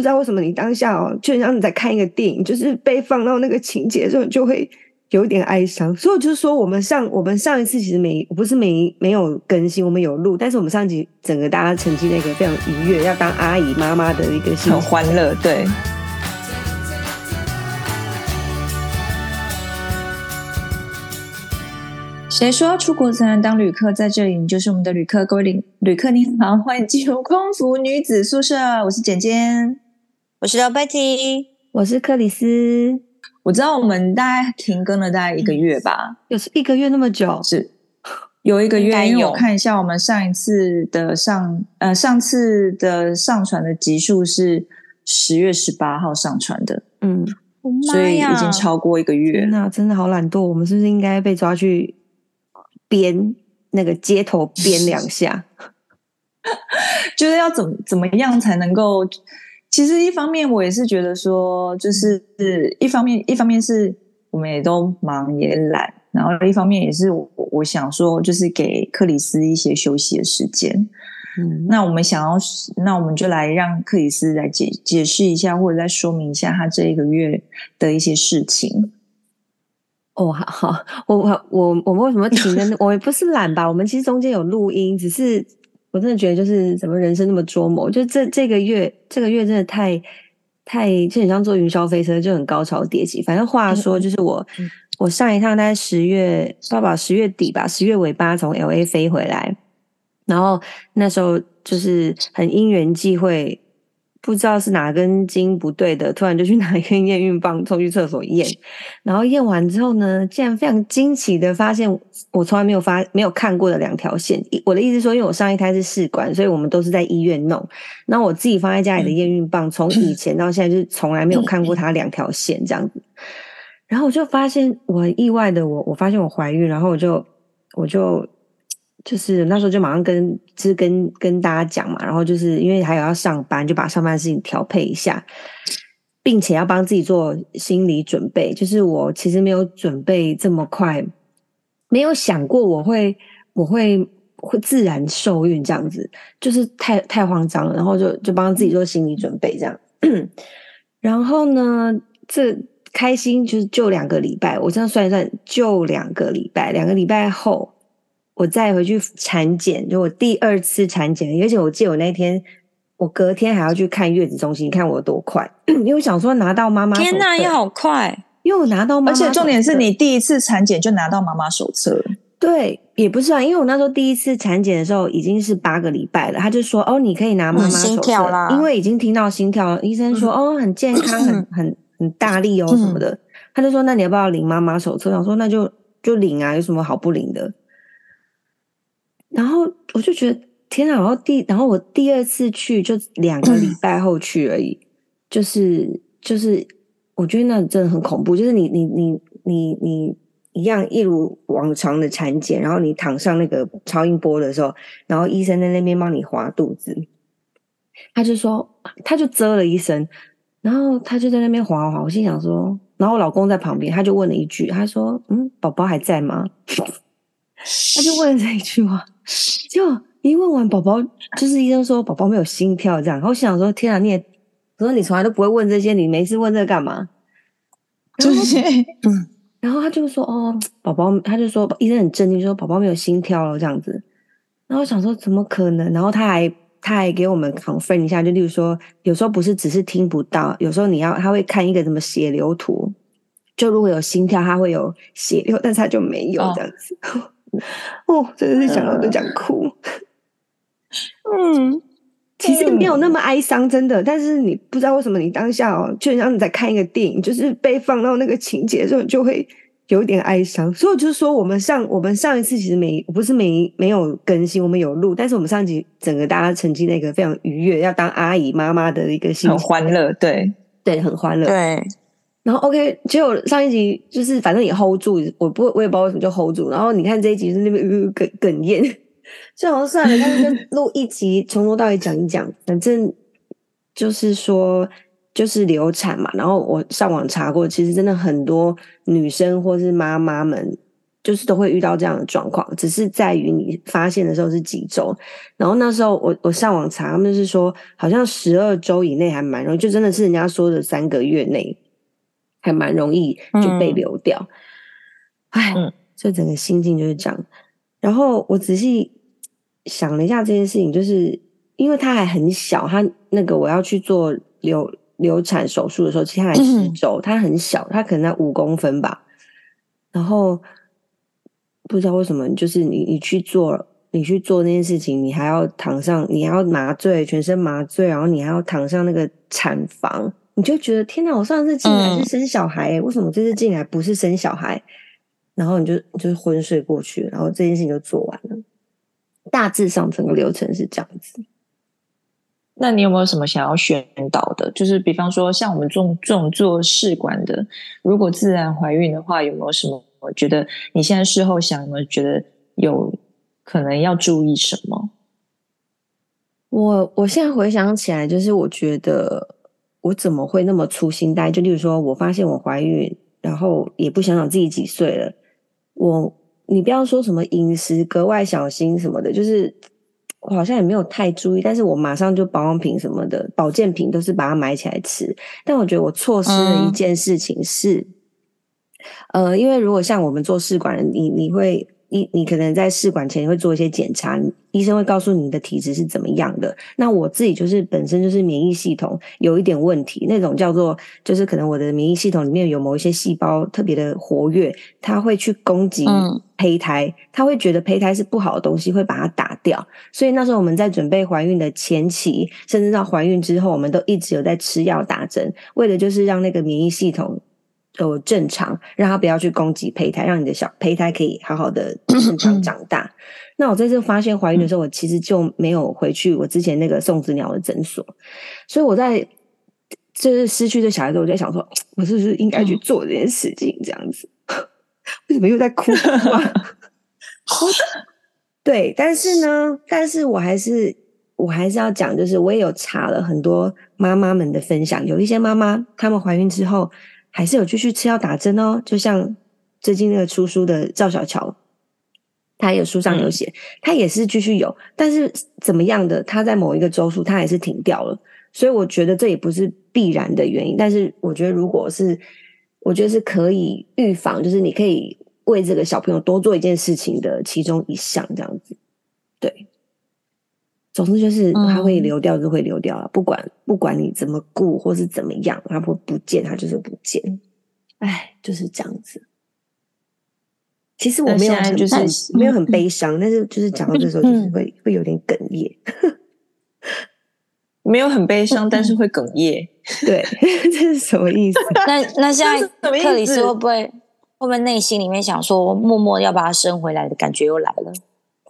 不知道为什么你当下哦，就像你在看一个电影，就是被放到那个情节的时候，你就会有一点哀伤。所以我就是说，我们上我们上一次其实没不是没没有更新，我们有录，但是我们上一集整个大家沉浸那个非常愉悦，要当阿姨妈妈的一个心很欢乐，对。谁说出国才能当旅客？在这里，你就是我们的旅客。各位旅旅客，你好，欢迎进入空服女子宿舍。我是简简，我是老 Betty，我是克里斯。我知道我们大概停更了大概一个月吧，有是一个月那么久？是有一个月，因为我看一下我们上一次的上呃上次的上传的集数是十月十八号上传的，嗯，所以已经超过一个月。那真的好懒惰，我们是不是应该被抓去？编那个街头编两下，就是要怎么怎么样才能够？其实一方面我也是觉得说，就是一方面一方面是我们也都忙也懒，然后一方面也是我我想说，就是给克里斯一些休息的时间。嗯，那我们想要，那我们就来让克里斯来解解释一下，或者再说明一下他这一个月的一些事情。哦，好好，我我我我们为什么停呢？我也不是懒吧，我们其实中间有录音，只是我真的觉得就是怎么人生那么捉摸，就这这个月这个月真的太太就很像坐云霄飞车，就很高潮迭起。反正话说，就是我、嗯、我上一趟大概十月，爸爸十月底吧，十月尾巴从 LA 飞回来，然后那时候就是很因缘际会。不知道是哪根筋不对的，突然就去拿一根验孕棒冲去厕所验，然后验完之后呢，竟然非常惊奇的发现我从来没有发没有看过的两条线。我的意思说，因为我上一胎是试管，所以我们都是在医院弄。那我自己放在家里的验孕棒，从以前到现在就是从来没有看过它两条线这样子。然后我就发现我很意外的我，我发现我怀孕，然后我就我就。就是那时候就马上跟就是跟跟大家讲嘛，然后就是因为还有要上班，就把上班的事情调配一下，并且要帮自己做心理准备。就是我其实没有准备这么快，没有想过我会我会会自然受孕这样子，就是太太慌张了，然后就就帮自己做心理准备这样。然后呢，这开心就是就两个礼拜，我这样算一算，就两个礼拜，两个礼拜后。我再回去产检，就我第二次产检，而且我记得我那天，我隔天还要去看月子中心，你看我有多快，因为我想说拿到妈妈，天哪，也好快，因为我拿到妈妈，而且重点是你第一次产检就拿到妈妈手册，对，也不是啊，因为我那时候第一次产检的时候已经是八个礼拜了，他就说哦，你可以拿妈妈手册啦，因为已经听到心跳了，医生说、嗯、哦很健康，很 很很大力哦什么的，嗯、他就说那你要不要领妈妈手册？我说那就就领啊，有什么好不领的？然后我就觉得天啊！然后第然后我第二次去就两个礼拜后去而已，就是就是我觉得那真的很恐怖。就是你你你你你一样一如往常的产检，然后你躺上那个超音波的时候，然后医生在那边帮你划肚子，他就说他就啧了一声，然后他就在那边划划。我心想说，然后我老公在旁边，他就问了一句，他说：“嗯，宝宝还在吗？” 他就问了这一句话。就一问完宝宝，就是医生说宝宝没有心跳这样，然后我想说天啊，你也我说你从来都不会问这些，你没事问这个干嘛？就是 嗯，然后他就说哦，宝宝，他就说医生很震惊，说宝宝没有心跳了这样子。然后我想说怎么可能？然后他还他还给我们 confirm 一下，就例如说有时候不是只是听不到，有时候你要他会看一个什么血流图，就如果有心跳，他会有血流，但是他就没有这样子。哦哦，真的是想到都想哭。嗯，其实没有那么哀伤，真的。但是你不知道为什么，你当下哦，就像你在看一个电影，就是被放到那个情节的时候，就会有点哀伤。所以就是说，我们上我们上一次其实没不是没没有更新，我们有录，但是我们上一集整个大家沉浸那个非常愉悦，要当阿姨妈妈的一个心情，很欢乐，对对，很欢乐，对。然后 OK，结果上一集就是反正也 hold 住，我不我也不知道为什么就 hold 住。然后你看这一集是那边哽哽哽咽，就好像算了，他就录一集从头到尾讲一讲。反正就是说就是流产嘛。然后我上网查过，其实真的很多女生或是妈妈们，就是都会遇到这样的状况，只是在于你发现的时候是几周。然后那时候我我上网查，他们是说好像十二周以内还蛮容易，就真的是人家说的三个月内还蛮容易就被流掉。哎、嗯，这整个心境就是这样。然后我仔细想了一下这件事情，就是因为他还很小，他那个我要去做流流产手术的时候，其实他还十周，他很小，他可能在五公分吧。然后不知道为什么，就是你你去做你去做那件事情，你还要躺上，你还要麻醉，全身麻醉，然后你还要躺上那个产房，你就觉得天哪！我上次进来是生小孩，嗯，为什么这次进来不是生小孩？然后你就你就昏睡过去，然后这件事情就做完了。大致上整个流程是这样子。那你有没有什么想要宣导的？就是比方说，像我们这种这种做试管的，如果自然怀孕的话，有没有什么？我觉得你现在事后想，有没有觉得有可能要注意什么？我我现在回想起来，就是我觉得我怎么会那么粗心大意？就例如说，我发现我怀孕，然后也不想想自己几岁了。我你不要说什么饮食格外小心什么的，就是。我好像也没有太注意，但是我马上就保养品什么的保健品都是把它买起来吃。但我觉得我错失了一件事情是，嗯、呃，因为如果像我们做试管，你你会。你你可能在试管前会做一些检查，医生会告诉你的体质是怎么样的。那我自己就是本身就是免疫系统有一点问题，那种叫做就是可能我的免疫系统里面有某一些细胞特别的活跃，它会去攻击胚胎，它会觉得胚胎是不好的东西，会把它打掉。所以那时候我们在准备怀孕的前期，甚至到怀孕之后，我们都一直有在吃药打针，为的就是让那个免疫系统。都正常，让他不要去攻击胚胎，让你的小胚胎可以好好的 正常长大。那我在这发现怀孕的时候，我其实就没有回去我之前那个送子鸟的诊所，所以我在就是失去这小孩的时候，我在想说，我是不是应该去做这件事情？这样子，为什么又在哭？对，但是呢，但是我还是我还是要讲，就是我也有查了很多妈妈们的分享，有一些妈妈她们怀孕之后。还是有继续吃药打针哦，就像最近那个出书的赵小乔，他有书上有写，他也是继续有，但是怎么样的，他在某一个周数他还是停掉了，所以我觉得这也不是必然的原因，但是我觉得如果是，我觉得是可以预防，就是你可以为这个小朋友多做一件事情的其中一项这样子，对。总之就是它会流掉，就会流掉了。嗯、不管不管你怎么顾或是怎么样，它不不见，它就是不见。哎，就是这样子。其实我没有很就是没有很悲伤，但是就是讲到这时候就是会、嗯、会有点哽咽。没有很悲伤，但是会哽咽。对，这是什么意思？那那现在克里斯会不会会不会内心里面想说，默默要把它生回来的感觉又来了？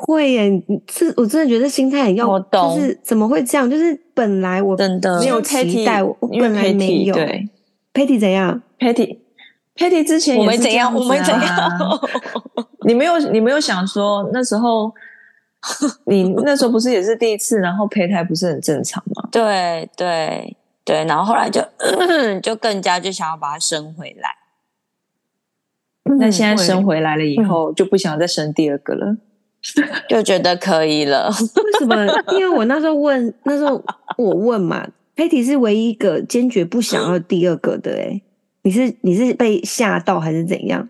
会耶，是我真的觉得心态很要，我懂，就是怎么会这样？就是本来我真的没有期待，我本来没有。对，Patty 怎样？Patty，Patty 之前也是这样、啊、我没怎样，我没怎样。你没有，你没有想说那时候，你那时候不是也是第一次，然后胚胎不是很正常吗？对对对，然后后来就就更加就想要把它生回来。那、嗯、现在生回来了以后，就不想再生第二个了。就觉得可以了，为什么？因为我那时候问，那时候我问嘛，Patty 是唯一一个坚决不想要第二个的、欸。哎，你是你是被吓到还是怎样？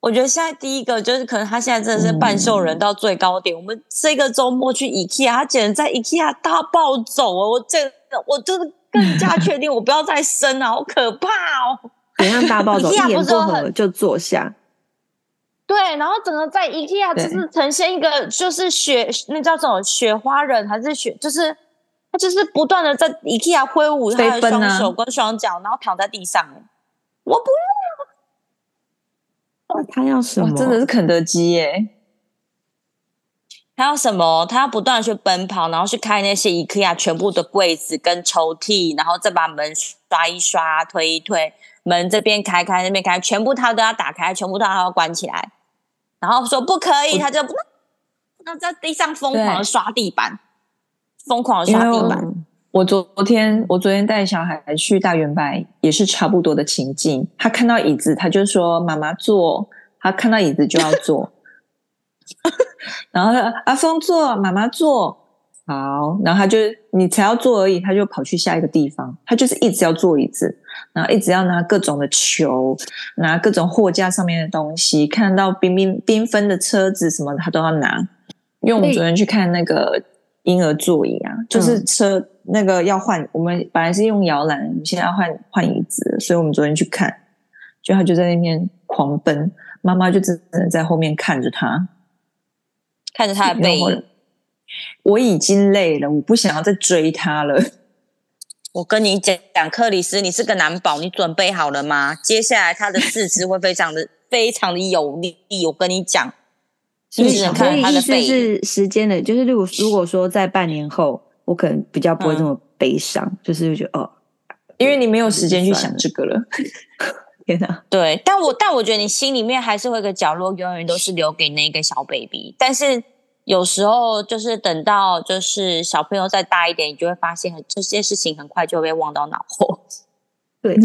我觉得现在第一个就是可能他现在真的是半兽人到最高点。嗯、我们这个周末去 IKEA，他简直在 IKEA 大暴走哦！我这我就是更加确定我不要再生了，好可怕哦！怎样大暴走？一言不合就坐下。对，然后整个在 IKEA 就是呈现一个就是雪，那叫什么雪花人还是雪？就是他就是不断的在 IKEA 挥舞他的双手跟双脚，然后躺在地上。我不要，他要什么？真的是肯德基耶！他要什么？他要不断的去奔跑，然后去开那些 IKEA 全部的柜子跟抽屉，然后再把门刷一刷、推一推，门这边开开，那边开，全部他都要打开，全部他都要关起来。然后说不可以，他就那在地上疯狂的刷地板，疯狂的刷地板。我昨天我昨天带小孩去大圆白，也是差不多的情境。他看到椅子，他就说：“妈妈坐。”他看到椅子就要坐，然后他阿峰坐，妈妈坐，好，然后他就你才要坐而已，他就跑去下一个地方，他就是一直要坐椅子，然后一直要拿各种的球，拿各种货架上面的东西，看到缤缤缤纷的车子什么的，他都要拿。因为我们昨天去看那个婴儿座椅啊，就是车那个要换，我们本来是用摇篮，我们现在要换换椅子，所以我们昨天去看，就他就在那边狂奔。妈妈就只能在后面看着他，看着他的背影。我已经累了，我不想要再追他了。我跟你讲，讲克里斯，你是个男宝，你准备好了吗？接下来他的四肢会非常的、非常的有力。我跟你讲，是不是？所以意思是时间的，就是如果如果说在半年后，我可能比较不会这么悲伤，嗯、就是觉得哦，因为你没有时间去想这个了。天哪，对，但我但我觉得你心里面还是会有个角落，永远都是留给那个小 baby。但是有时候就是等到就是小朋友再大一点，你就会发现这些事情很快就会被忘到脑后。对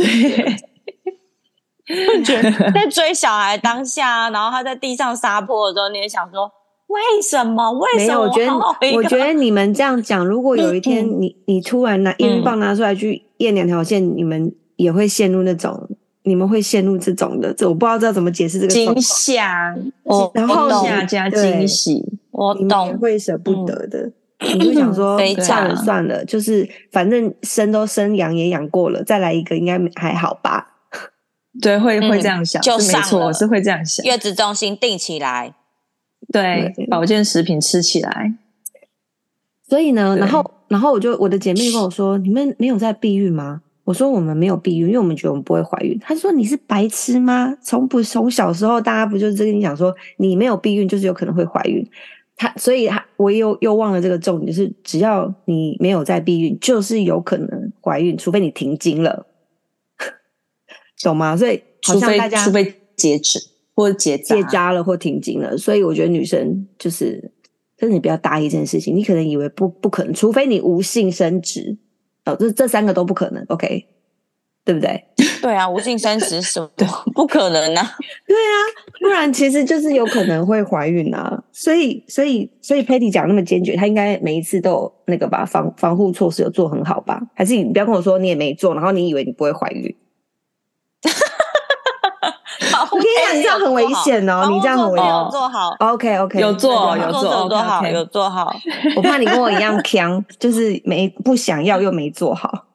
对，在追小孩当下，然后他在地上撒泼的时候，你也想说为什么？为什么？我觉得我觉得你们这样讲，如果有一天你、嗯、你突然拿验孕棒拿出来去验两条线，嗯、你们也会陷入那种。你们会陷入这种的，这我不知道知道怎么解释这个惊吓，然后吓加惊喜，我懂，会舍不得的。你就想说算了算了，就是反正生都生养也养过了，再来一个应该还好吧？对，会会这样想，就没错，我是会这样想。月子中心定起来，对，保健食品吃起来。所以呢，然后然后我就我的姐妹跟我说，你们没有在避孕吗？我说我们没有避孕，因为我们觉得我们不会怀孕。她说你是白痴吗？从不从小时候大家不就是跟你讲说你没有避孕就是有可能会怀孕？他所以他我又又忘了这个重点，就是只要你没有在避孕，就是有可能怀孕，除非你停经了，懂吗？所以好像大家除非，除非截止或者结结扎了或停经了，所以我觉得女生就是真的你不要大意这件事情，你可能以为不不可能，除非你无性生殖。哦，这这三个都不可能，OK，对不对？对啊，无性生殖什么 不可能啊？对啊，不然其实就是有可能会怀孕啊。所以，所以，所以 Patty 讲那么坚决，她应该每一次都有那个吧，防防护措施有做很好吧？还是你不要跟我说你也没做，然后你以为你不会怀孕？好，我跟你讲，你这样很危险哦，你这样很危险。有做好，OK OK，有做，有做，有做好，有做好。我怕你跟我一样强，就是没不想要又没做好。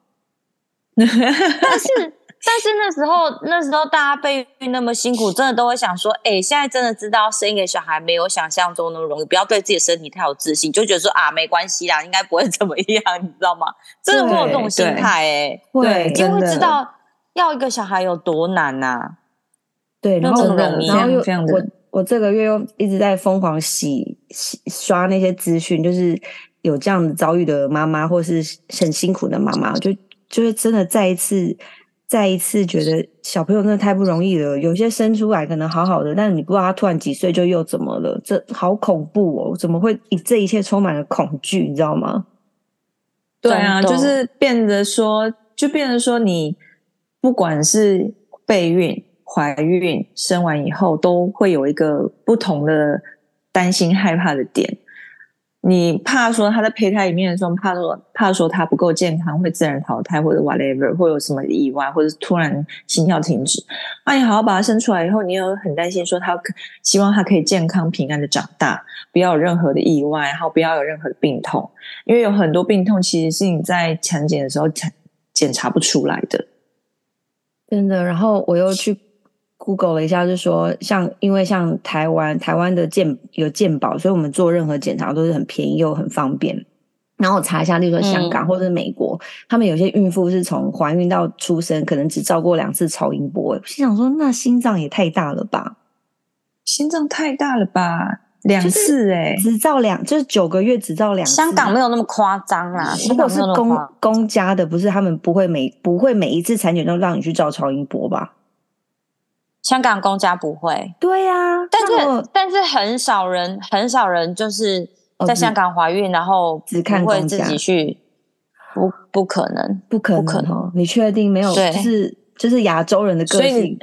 但是，但是那时候那时候大家备孕那么辛苦，真的都会想说，哎，现在真的知道生一个小孩没有想象中那么容易，不要对自己的身体太有自信，就觉得说啊，没关系啦，应该不会怎么样，你知道吗？真的会有这种心态，哎，对，因为会知道要一个小孩有多难呐。对，然后然后又我我这个月又一直在疯狂洗洗刷那些资讯，就是有这样子遭遇的妈妈，或是很辛苦的妈妈，就就是真的再一次再一次觉得小朋友真的太不容易了。有些生出来可能好好的，但是你不知道他突然几岁就又怎么了，这好恐怖哦！怎么会这一切充满了恐惧？你知道吗？对啊，就是变得说，就变得说，你不管是备孕。怀孕生完以后都会有一个不同的担心害怕的点，你怕说他在胚胎里面的时候，怕说怕说他不够健康会自然淘汰或者 whatever，会有什么意外或者突然心跳停止，那你好好把他生出来以后，你又很担心说他希望他可以健康平安的长大，不要有任何的意外，然后不要有任何的病痛，因为有很多病痛其实是你在产检的时候检检查不出来的，真的。然后我又去。Google 了一下，就说像因为像台湾，台湾的健有健保，所以我们做任何检查都是很便宜又很方便。然后我查一下，例如说香港或者是美国，嗯、他们有些孕妇是从怀孕到出生，可能只照过两次超音波。我心想说，那心脏也太大了吧？心脏太大了吧？两次哎、欸，只照两，就是九个月只照两次。香港没有那么夸张啦，如果是公公家的，不是他们不会每不会每一次产检都让你去照超音波吧？香港公家不会，对呀、啊，但是但是很少人很少人就是在香港怀孕，哦、然后只看会自己去，不不可能，不可能，不可能，你确定没有？就是就是亚洲人的个性，所以，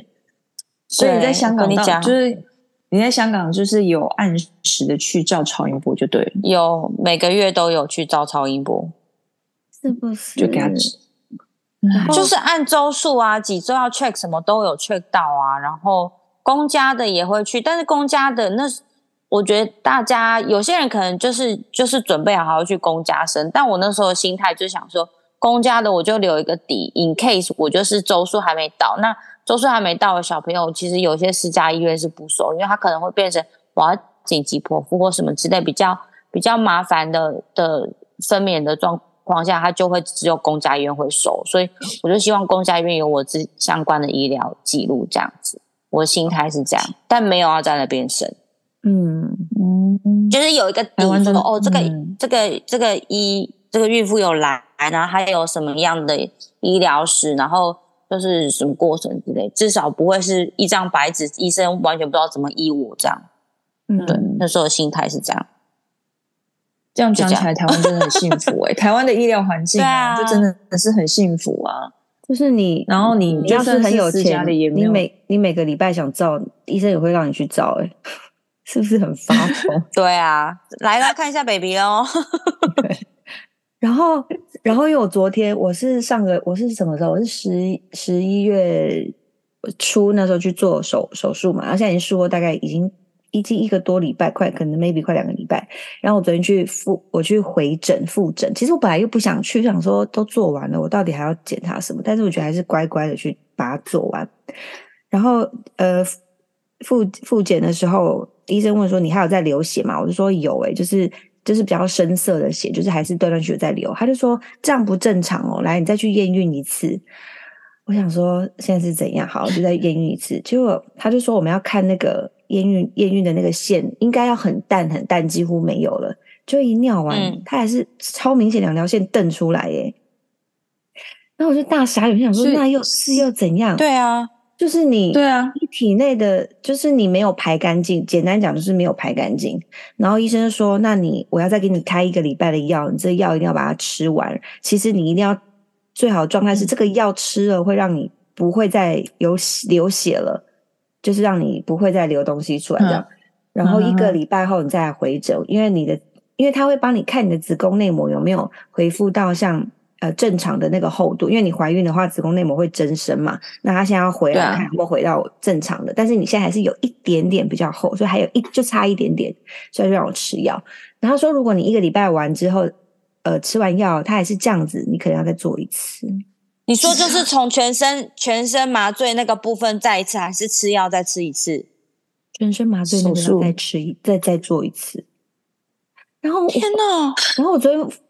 所以你在香港，你讲。就是你在香港就是有按时的去照超音波就对了，有每个月都有去照超音波，是不是？就给他就是按周数啊，几周要 check 什么都有 check 到啊。然后公家的也会去，但是公家的那，我觉得大家有些人可能就是就是准备好好去公家生，但我那时候的心态就想说，公家的我就留一个底，in case 我就是周数还没到那。周数还没到的小朋友，其实有些私家医院是不收，因为他可能会变成我要紧急剖腹或什么之类比较比较麻烦的的分娩的状况下，他就会只有公家医院会收，所以我就希望公家医院有我自相关的医疗记录这样子。我的心态是这样，但没有要在那边生，嗯嗯，就是有一个底说哦，这个、嗯、这个这个医这个孕妇有来，然后还有什么样的医疗史，然后。就是什么过程之类，至少不会是一张白纸，医生完全不知道怎么医我这样。嗯，对，那时候心态是这样。这样讲起来，台湾真的很幸福哎、欸！台湾的医疗环境啊，就真的是很幸福啊。就是你，然后你，你要是很有钱，你你每你每个礼拜想照，医生也会让你去照哎、欸，是不是很发疯？对啊，来了看一下 baby 哦。然后。然后因为我昨天我是上个我是什么时候？我是十十一月初那时候去做手手术嘛，然后现在已经术后大概已经已经一个多礼拜，快可能 maybe 快两个礼拜。然后我昨天去复我去回诊复诊，其实我本来又不想去，想说都做完了，我到底还要检查什么？但是我觉得还是乖乖的去把它做完。然后呃复复检的时候，医生问说你还有在流血吗？我就说有诶、就是。就是比较深色的血，就是还是断断续续在流。他就说这样不正常哦，来，你再去验孕一次。我想说现在是怎样？好，就再验孕一次。结果他就说我们要看那个验孕验孕的那个线，应该要很淡很淡，几乎没有了。就一尿完，嗯、他还是超明显两条线瞪出来耶。然后我就大傻眼，想说那又是又怎样？对啊。就是你，对啊，你体内的就是你没有排干净，简单讲就是没有排干净。然后医生说，那你我要再给你开一个礼拜的药，你这药一定要把它吃完。其实你一定要最好的状态是这个药吃了会让你不会再有流血了，就是让你不会再流东西出来这样。嗯、然后一个礼拜后你再来回诊，因为你的，因为他会帮你看你的子宫内膜有没有恢复到像。呃，正常的那个厚度，因为你怀孕的话，子宫内膜会增生嘛。那他现在要回来看，会回到正常的，但是你现在还是有一点点比较厚，所以还有一就差一点点，所以就让我吃药。然后说，如果你一个礼拜完之后，呃，吃完药，它还是这样子，你可能要再做一次。你说就是 从全身全身麻醉那个部分再一次，还是吃药再吃一次？全身麻醉那个再吃一再再做一次。然后天哪！然后我昨天。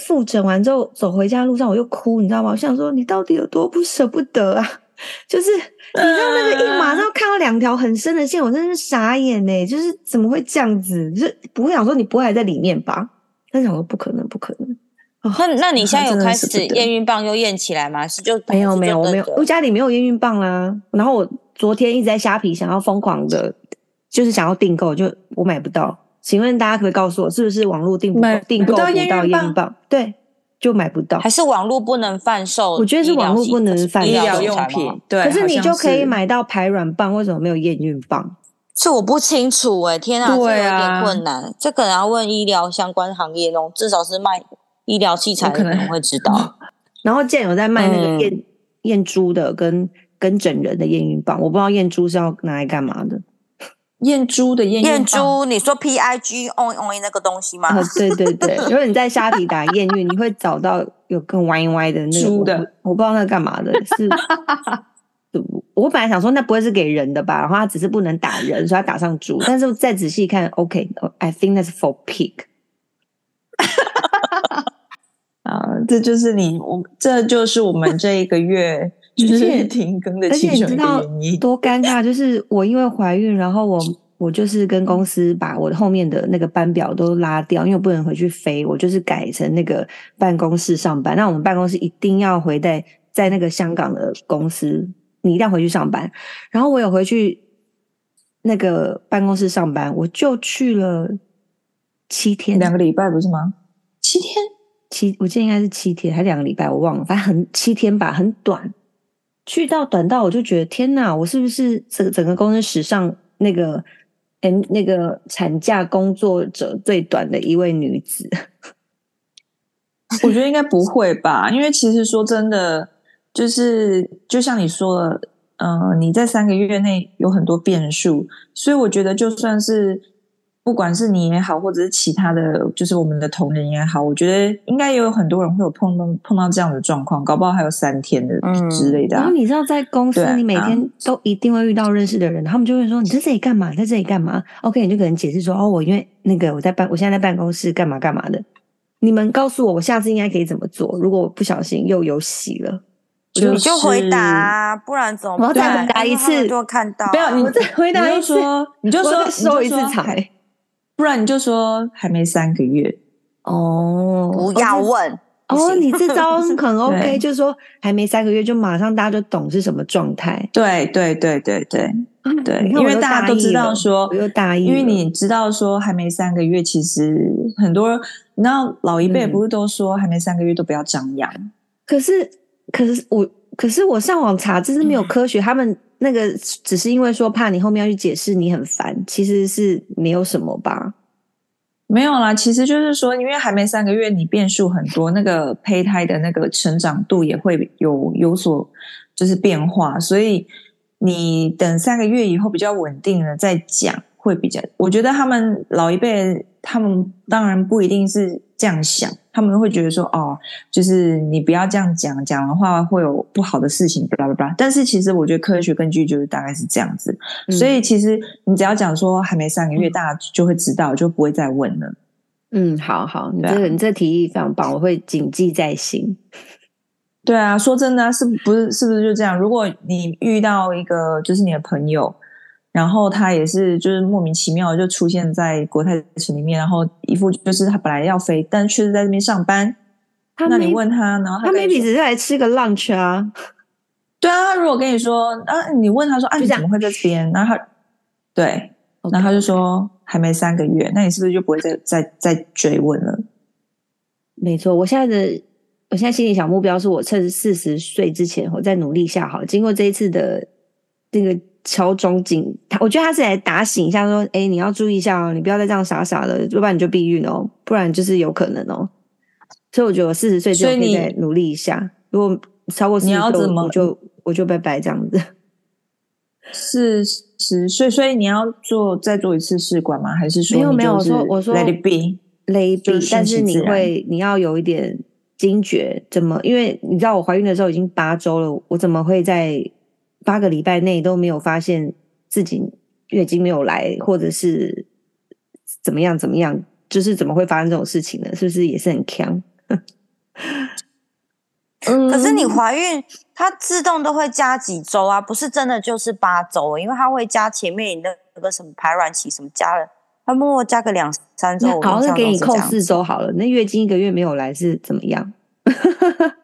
复诊完之后，走回家路上我又哭，你知道吗？我想说，你到底有多不舍不得啊？就是你知道那个一马上看到两条很深的线，我真是傻眼呢。就是怎么会这样子？就是不会想说你不会还在里面吧？但是想说不可能，不可能。哦、那那你现在有开始验孕棒又验起来吗？是就没有没有我没有，我家里没有验孕棒啦。然后我昨天一直在虾皮想要疯狂的，就是想要订购，就我买不到。请问大家可不可以告诉我，是不是网络订不订购不到验孕棒？对，就买不到，还是网络不能贩售？我觉得是网络不能贩售医疗用品。对，可是你就可以买到排卵棒，为什么没有验孕棒？这我不清楚哎、欸，天啊，这有点困难。这可能要问医疗相关行业哦，至少是卖医疗器材的可能会知道。然后竟然有在卖那个验验猪的跟跟整人的验孕棒，我不知道验猪是要拿来干嘛的。验猪的验孕棒，验猪，你说 P I G O O 那个东西吗？啊，对对对，如果 你在虾皮打验孕，你会找到有更歪歪的那个猪的我，我不知道那干嘛的，是。我本来想说那不会是给人的吧，然后它只是不能打人，所以它打上猪。但是再仔细看，OK，I think that's for pig。啊，这就是你，我这就是我们这一个月。就是停更的其中一个原因，多尴尬！就是我因为怀孕，然后我我就是跟公司把我的后面的那个班表都拉掉，因为我不能回去飞，我就是改成那个办公室上班。那我们办公室一定要回在在那个香港的公司，你一定要回去上班。然后我有回去那个办公室上班，我就去了七天，两个礼拜不是吗？七天，七，我记得应该是七天，还两个礼拜，我忘了，反正很七天吧，很短。去到短到我就觉得天哪，我是不是整整个公司史上那个哎，那个产假工作者最短的一位女子，我觉得应该不会吧？因为其实说真的，就是就像你说的，嗯、你在三个月内有很多变数，所以我觉得就算是。不管是你也好，或者是其他的就是我们的同仁也好，我觉得应该也有很多人会有碰到碰到这样的状况，搞不好还有三天的之类的、啊。然后你知道，在公司你每天都一定会遇到认识的人，他们就会说：“你在这里干嘛？在这里干嘛？”OK，你就可能解释说：“哦，我因为那个我在办，我现在在办公室干嘛干嘛的。”你们告诉我，我下次应该可以怎么做？如果我不小心又有喜了，就是、你就回答、啊，不然怎么？我要再回答一次，就会看到、啊。不要你再回答一次，你就说收一次财。不然你就说还没三个月。哦，不要问哦，你这招很 OK，就是说还没三个月就马上大家就懂是什么状态。对对对对。对对，因为大家都知道说，我又大意，因为你知道说还没三个月，其实很多，你知道老一辈不是都说还没三个月都不要张扬？可是可是我可是我上网查，这是没有科学，他们。那个只是因为说怕你后面要去解释你很烦，其实是没有什么吧？没有啦，其实就是说，因为还没三个月，你变数很多，那个胚胎的那个成长度也会有有所就是变化，所以你等三个月以后比较稳定了再讲，会比较。我觉得他们老一辈，他们当然不一定是这样想。他们会觉得说，哦，就是你不要这样讲，讲的话会有不好的事情，巴拉巴拉。但是其实我觉得科学根据就是大概是这样子，嗯、所以其实你只要讲说还没三个月，嗯、大家就会知道，就不会再问了。嗯，好好，你这个、啊、你这提议非常棒，我会谨记在心。对啊，说真的，是不是是不是就这样？如果你遇到一个就是你的朋友。然后他也是，就是莫名其妙的就出现在国泰城里面，然后一副就是他本来要飞，但却是在这边上班。他那你问他，然后他，他 maybe 只是来吃个 lunch 啊。对啊，他如果跟你说啊，你问他说啊，你怎么会在这边？然后他对.然后他就说还没三个月，那你是不是就不会再再再追问了？没错，我现在的我现在心里小目标是我趁四十岁之前，我再努力一下好。经过这一次的这个。敲钟警，他我觉得他是来打醒一下，说：“哎，你要注意一下哦，你不要再这样傻傻的，要不然你就避孕哦，不然就是有可能哦。”所以我觉得我四十岁就可以再努力一下。如果超过四十岁，我就我就拜拜这样子。四十岁，所以你要做再做一次试管吗？还是说没有没有？我说我说 Let it be，Let it be，但是你会你要有一点惊觉，怎么？因为你知道我怀孕的时候已经八周了，我怎么会在？八个礼拜内都没有发现自己月经没有来，或者是怎么样怎么样，就是怎么会发生这种事情呢？是不是也是很强？嗯，可是你怀孕，它自动都会加几周啊，不是真的就是八周，因为它会加前面你的那个什么排卵期什么加了，它默默加个两三周，好像是给你扣四周好了。那月经一个月没有来是怎么样？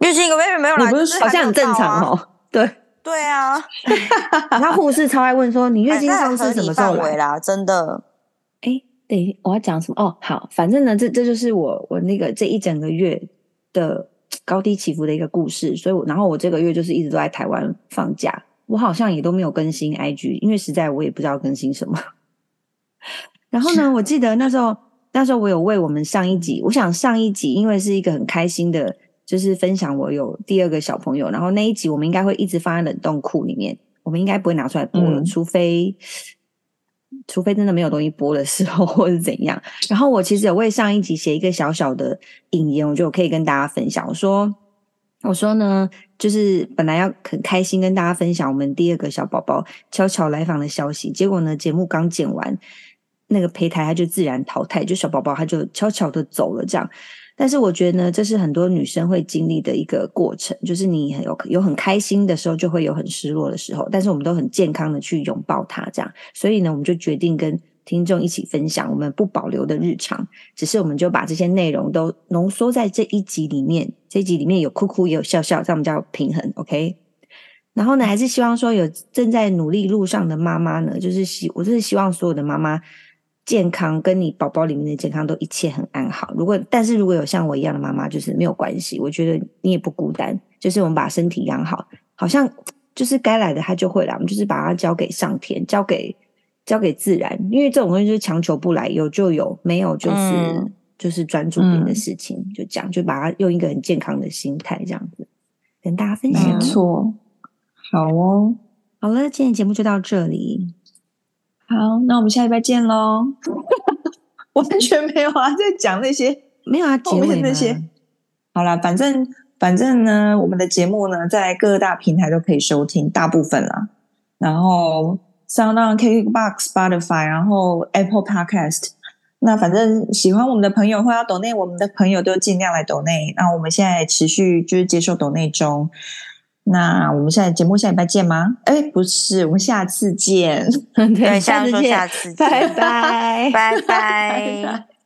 月经一个月没有来，不是好像很正常哦？对。对啊，他护士超爱问说：“你月经上是什么时候来啦？”真的，哎，对，我要讲什么？哦，好，反正呢，这这就是我我那个这一整个月的高低起伏的一个故事。所以我，然后我这个月就是一直都在台湾放假，我好像也都没有更新 IG，因为实在我也不知道更新什么。然后呢，我记得那时候那时候我有为我们上一集，我想上一集因为是一个很开心的。就是分享我有第二个小朋友，然后那一集我们应该会一直放在冷冻库里面，我们应该不会拿出来播了，嗯、除非除非真的没有东西播的时候，或是怎样。然后我其实有为上一集写一个小小的引言，我觉得我可以跟大家分享。我说我说呢，就是本来要很开心跟大家分享我们第二个小宝宝悄悄来访的消息，结果呢，节目刚剪完，那个胚胎它就自然淘汰，就小宝宝他就悄悄的走了，这样。但是我觉得呢，这是很多女生会经历的一个过程，就是你很有有很开心的时候，就会有很失落的时候。但是我们都很健康的去拥抱它，这样。所以呢，我们就决定跟听众一起分享我们不保留的日常，只是我们就把这些内容都浓缩在这一集里面。这一集里面有哭哭也有笑笑，这样比较平衡，OK？然后呢，还是希望说有正在努力路上的妈妈呢，就是希我就是希望所有的妈妈。健康跟你宝宝里面的健康都一切很安好。如果但是如果有像我一样的妈妈，就是没有关系。我觉得你也不孤单。就是我们把身体养好，好像就是该来的他就会来。我们就是把它交给上天，交给交给自然，因为这种东西就是强求不来，有就有，没有就是、嗯、就是专注别的事情，嗯、就这样，就把它用一个很健康的心态这样子跟大家分享。没错，好哦，好了，今天节目就到这里。好，那我们下礼拜见喽。完全没有啊，在讲那些没有啊，结尾那些。好啦，反正反正呢，我们的节目呢，在各大平台都可以收听，大部分啦。然后。SoundOn KKBOX、Spotify，然后 Apple Podcast。那反正喜欢我们的朋友或要抖内我们的朋友，都尽量来抖内。那我们现在持续就是接受抖内中。那我们现在节目下礼拜见吗？哎，不是，我们下次见。对，下次见，下次见，拜拜，拜拜。